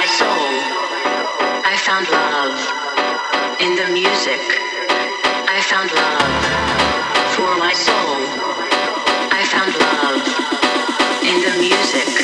my soul. I found love in the music. I found love for my soul. I found love in the music.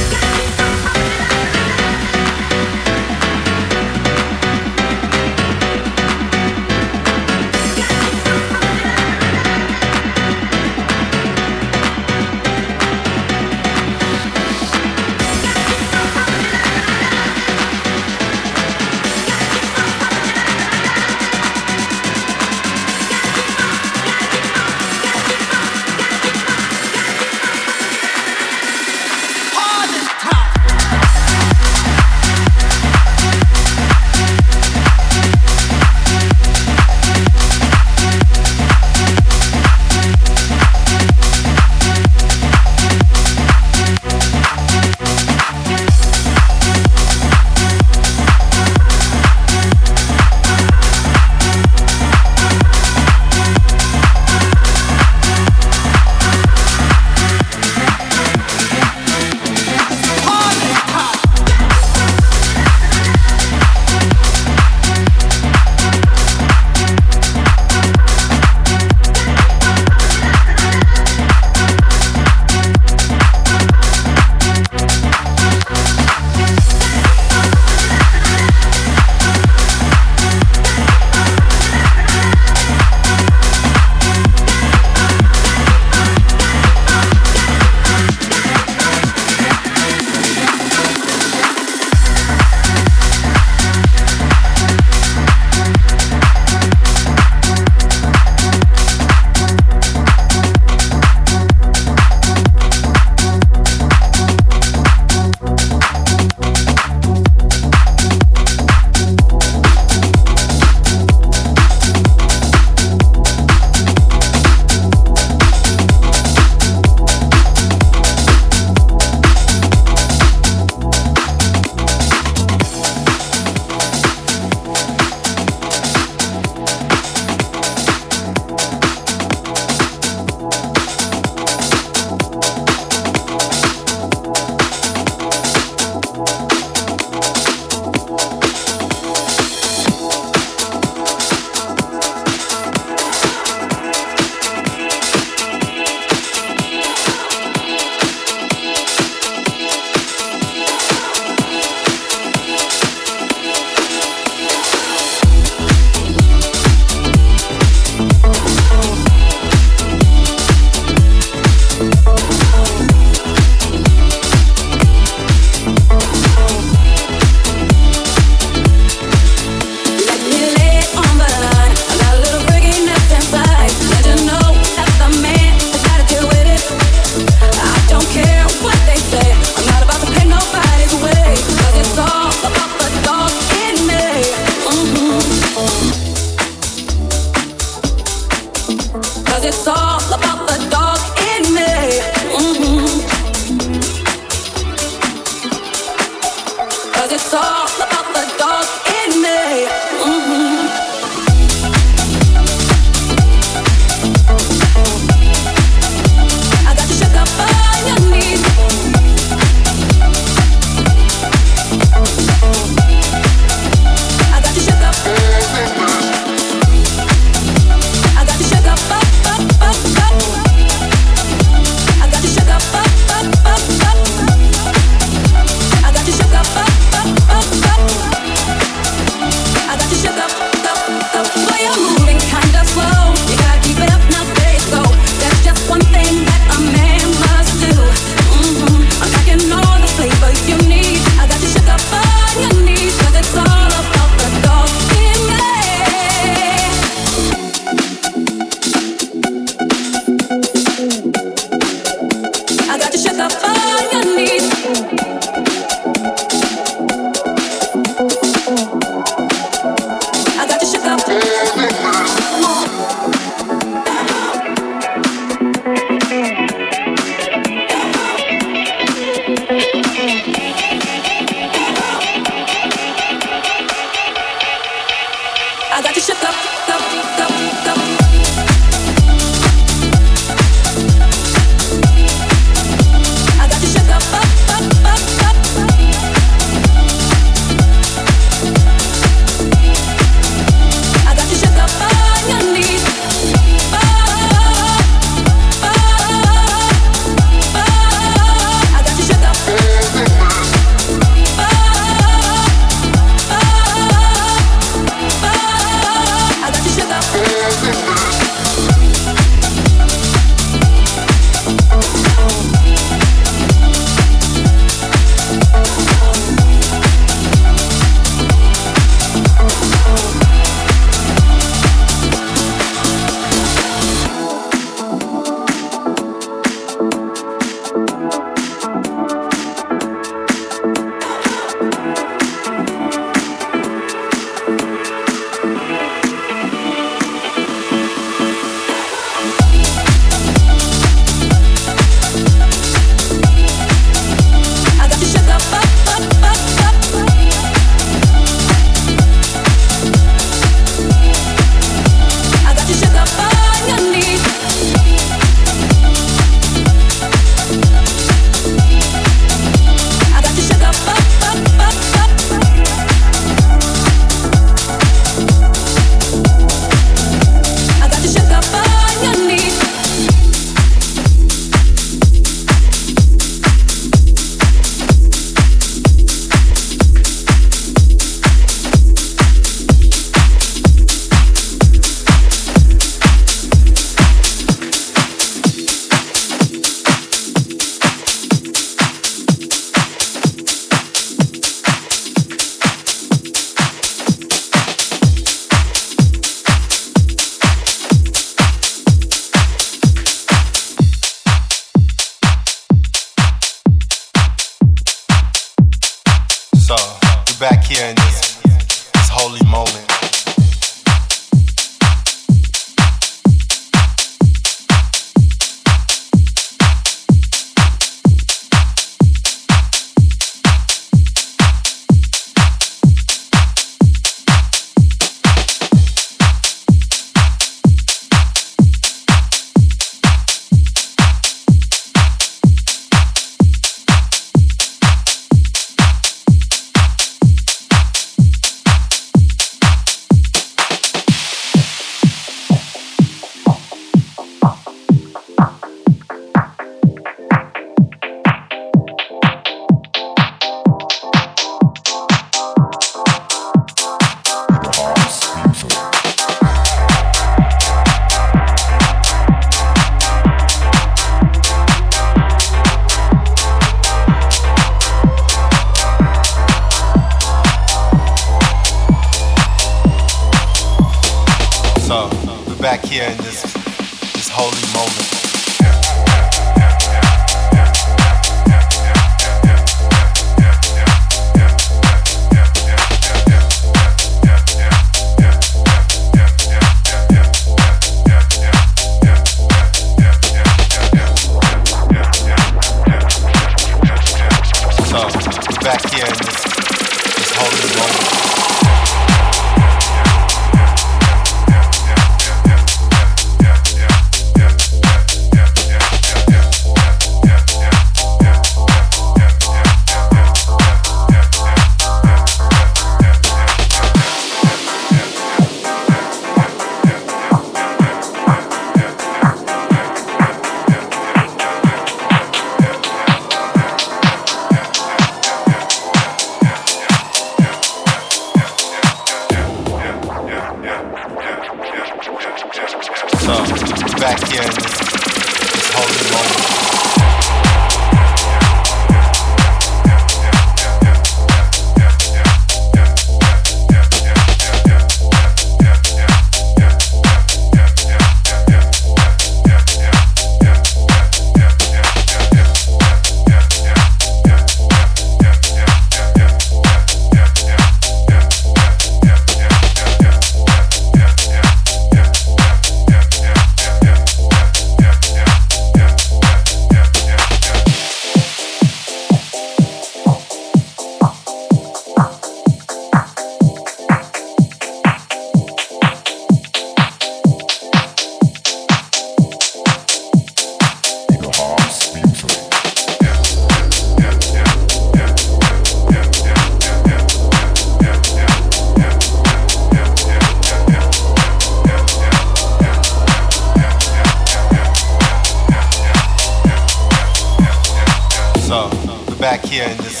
Back here in this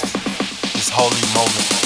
this holy moment.